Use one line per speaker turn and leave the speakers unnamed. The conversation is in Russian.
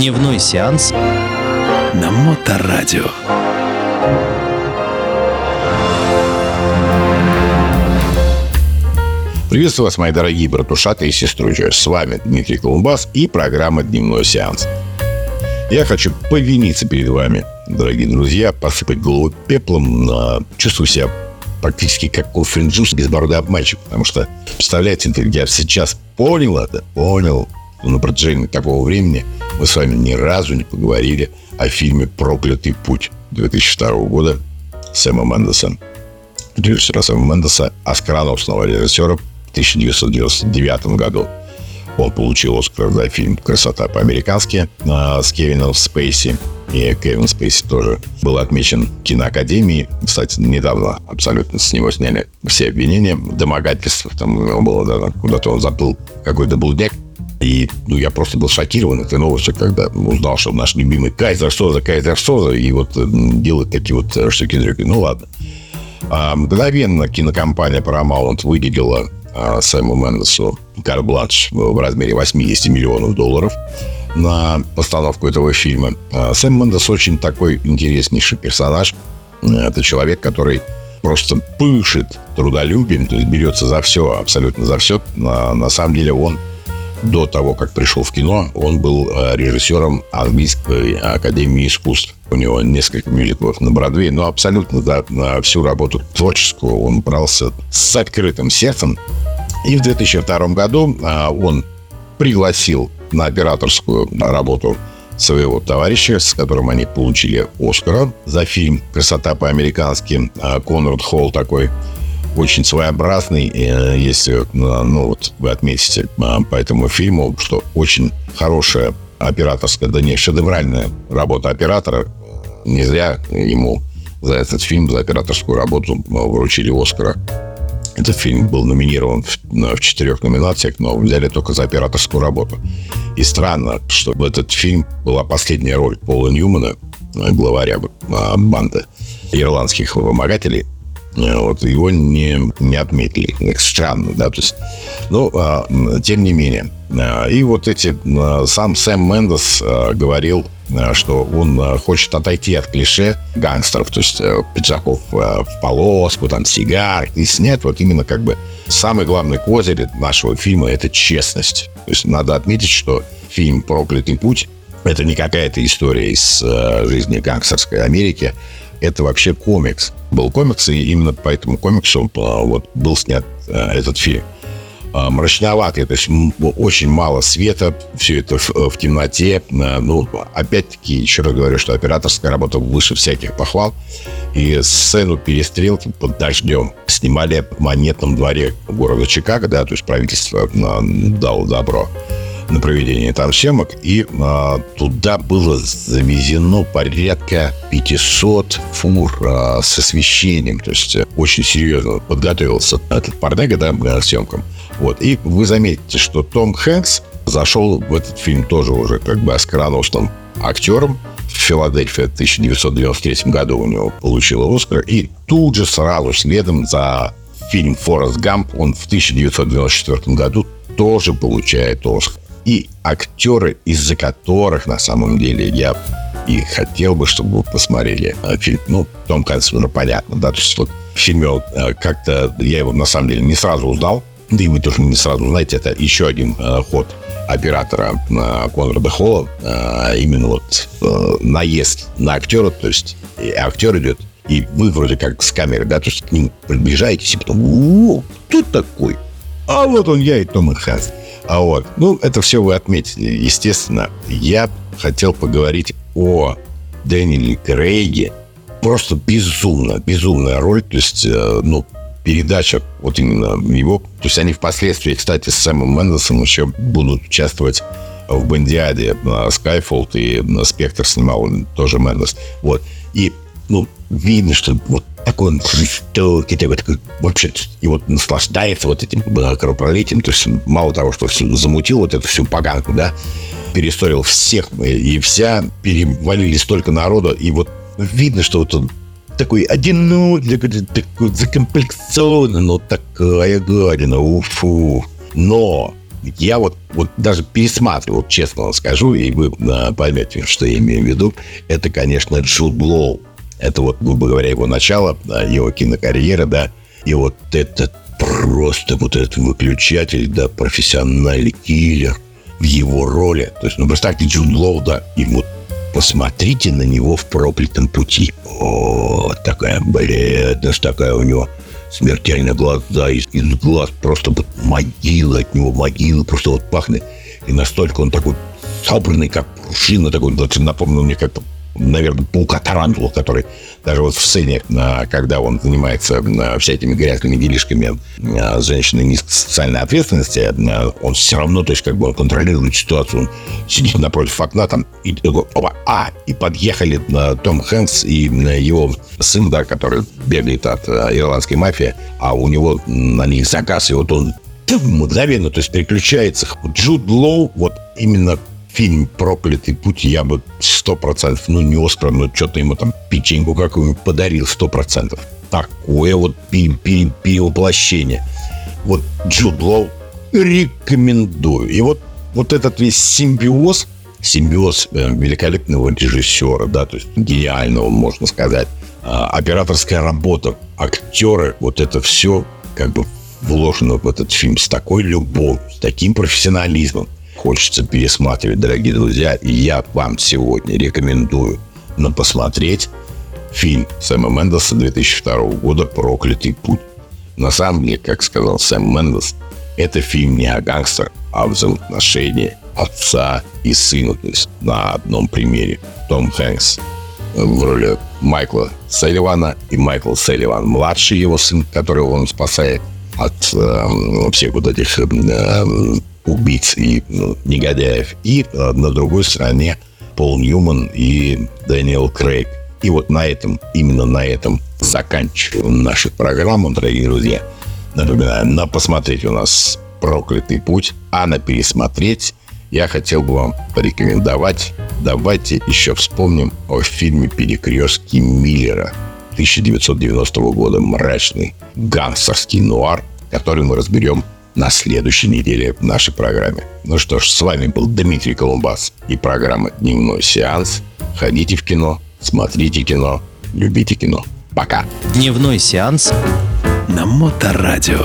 Дневной сеанс
на Моторадио.
Приветствую вас, мои дорогие братушаты и сестручи. С вами Дмитрий Колумбас и программа «Дневной сеанс». Я хочу повиниться перед вами, дорогие друзья, посыпать голову пеплом. Чувствую себя практически как Кофринджус безбородый обманщик, потому что, представляете, я сейчас понял это, понял, на протяжении такого времени мы с вами ни разу не поговорили о фильме «Проклятый путь» 2002 года Сэма Мендеса. Режиссера Сэма Мендеса, оскароносного режиссера в 1999 году. Он получил Оскар за фильм «Красота по-американски» с Кевином Спейси. И Кевин Спейси тоже был отмечен киноакадемией. Кстати, недавно абсолютно с него сняли все обвинения, домогательства. Там у него было, да, куда-то он заплыл какой-то блудняк. И ну, я просто был шокирован этой новостью, когда узнал, что наш любимый Кайзер Соза, Кайзер Соза, и вот делает такие вот штуки-дрюки. Ну, ладно. А, мгновенно кинокомпания Paramount выделила а, Сэму Мендесу карбланш в размере 80 миллионов долларов на постановку этого фильма. А, Сэм Мендес очень такой интереснейший персонаж. Это человек, который просто пышет трудолюбием, то есть берется за все, абсолютно за все. На, на самом деле он до того, как пришел в кино, он был э, режиссером английской академии искусств. У него несколько мюзиклов на Бродвее, но абсолютно за на всю работу творческую он брался с открытым сердцем. И в 2002 году э, он пригласил на операторскую работу своего товарища, с которым они получили Оскара за фильм «Красота по-американски». Э, Конрад Холл такой очень своеобразный, э, если ну, вот вы отметите а, по этому фильму, что очень хорошая операторская, да не шедевральная работа оператора. Не зря ему за этот фильм, за операторскую работу вручили Оскара. Этот фильм был номинирован в, в четырех номинациях, но взяли только за операторскую работу. И странно, что в этот фильм была последняя роль Пола Ньюмана, главаря а, банды ирландских вымогателей, Э, вот его не, не отметили. Странно, да, то есть, ну, а, тем не менее. А, и вот эти, а, сам Сэм Мендес говорил, что он хочет отойти от клише гангстеров, то есть а, пиджаков в полоску, там, сигар, и снять вот именно как бы самый главный козырь нашего фильма – это честность. То есть надо отметить, что фильм «Проклятый путь» – это не какая-то история из а, жизни гангстерской Америки, это вообще комикс. Был комикс, и именно по этому комиксу вот, был снят а, этот фильм. А, мрачноватый, то есть очень мало света, все это в, в темноте. Ну, опять-таки, еще раз говорю, что операторская работа выше всяких похвал. И сцену перестрелки под дождем снимали в монетном дворе города Чикаго, да, то есть правительство дало добро на проведение там съемок, и а, туда было завезено порядка 500 фур а, с освещением, то есть э, очень серьезно подготовился этот парнега, да, к съемкам. Вот, и вы заметите, что Том Хэнкс зашел в этот фильм тоже уже как бы оскароносным актером, в Филадельфии в 1993 году у него получил Оскар. И тут же сразу следом за фильм «Форест Гамп» он в 1994 году тоже получает Оскар и актеры, из-за которых на самом деле я и хотел бы, чтобы вы посмотрели э, фильм. Ну, Том Хэнкс, ну, понятно, да, то есть вот в как-то я его на самом деле не сразу узнал, да и вы тоже не сразу знаете, это еще один э, ход оператора э, Конрада Холла, э, именно вот э, наезд на актера, то есть актер идет, и вы вроде как с камеры, да, то есть к ним приближаетесь, и потом, о, кто такой? А вот он я и Том Хэнкс. А вот, ну, это все вы отметили. Естественно, я хотел поговорить о Дэниеле Крейге. Просто безумно, безумная роль. То есть, э, ну, передача вот именно его. То есть они впоследствии, кстати, с Сэмом Мендесом еще будут участвовать в Бондиаде. Скайфолл и Спектр снимал тоже Мендес. Вот. И, ну, видно, что вот такой он жестокий, такой, такой вообще, и вот наслаждается вот этим кровопролитием, то есть мало того, что все замутил вот эту всю поганку, да, пересторил всех, и вся, перевалили столько народа, и вот видно, что вот он такой одинокий, такой, такой закомплексованный, но такая гадина, уфу. Но я вот, вот даже пересматривал, честно вам скажу, и вы а, поймете, что я имею в виду. Это, конечно, Джуд Лоу. Это вот, грубо говоря, его начало, его кинокарьера, да. И вот это просто вот этот выключатель, да, профессиональный киллер в его роли. То есть, ну, представьте, Джуд Лоу, да, и вот посмотрите на него в проклятом пути. О, такая бледность, такая у него смертельные глаза, из, из глаз просто вот могила от него, могила просто вот пахнет. И настолько он такой собранный, как пружина, такой, напомнил мне как-то наверное, паука Тарантула, который даже вот в сцене, а, когда он занимается а, всякими грязными делишками а, женщины низкой социальной ответственности, он все равно, то есть как бы он контролирует ситуацию, он сидит напротив окна там, и такой, опа, а, и подъехали Том Хэнкс и его сын, да, который бегает от ирландской мафии, а у него на них заказ, и вот он мгновенно, то есть переключается. Джуд Лоу, вот именно фильм «Проклятый путь» я бы сто процентов, ну, не Оскар, но что-то ему там печеньку какую-нибудь подарил сто процентов. Такое вот перевоплощение. Вот Джуд Лоу рекомендую. И вот, вот этот весь симбиоз, симбиоз э, великолепного режиссера, да, то есть гениального, можно сказать, а, операторская работа, актеры, вот это все как бы вложено в этот фильм с такой любовью, с таким профессионализмом хочется пересматривать, дорогие друзья. И я вам сегодня рекомендую на посмотреть фильм Сэма Мендеса 2002 года «Проклятый путь». На самом деле, как сказал Сэм Мендес, это фильм не о гангстерах, а о взаимоотношении отца и сына. То есть на одном примере. Том Хэнкс в роли Майкла Селливана и Майкл Селливан, младший его сын, которого он спасает от э, всех вот этих э, убийц и ну, негодяев. И э, на другой стороне Пол Ньюман и Дэниел Крейг. И вот на этом, именно на этом заканчиваем нашу программу, дорогие друзья. Напоминаю, на посмотреть у нас «Проклятый путь», а на пересмотреть я хотел бы вам порекомендовать. Давайте еще вспомним о фильме «Перекрестки Миллера» 1990 года. Мрачный гангстерский нуар, который мы разберем на следующей неделе в нашей программе. Ну что ж, с вами был Дмитрий Колумбас и программа «Дневной сеанс». Ходите в кино, смотрите кино, любите кино. Пока.
Дневной сеанс
на Моторадио.